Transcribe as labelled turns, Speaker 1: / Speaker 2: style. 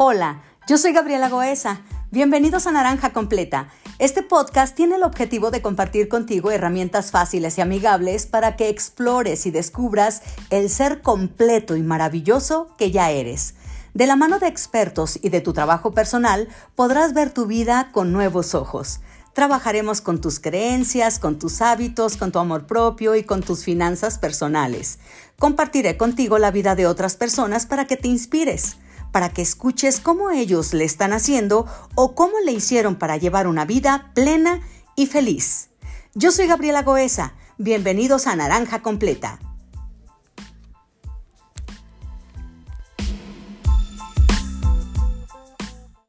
Speaker 1: Hola, yo soy Gabriela Goesa. Bienvenidos a Naranja Completa. Este podcast tiene el objetivo de compartir contigo herramientas fáciles y amigables para que explores y descubras el ser completo y maravilloso que ya eres. De la mano de expertos y de tu trabajo personal podrás ver tu vida con nuevos ojos. Trabajaremos con tus creencias, con tus hábitos, con tu amor propio y con tus finanzas personales. Compartiré contigo la vida de otras personas para que te inspires para que escuches cómo ellos le están haciendo o cómo le hicieron para llevar una vida plena y feliz. Yo soy Gabriela Goesa. Bienvenidos a Naranja Completa.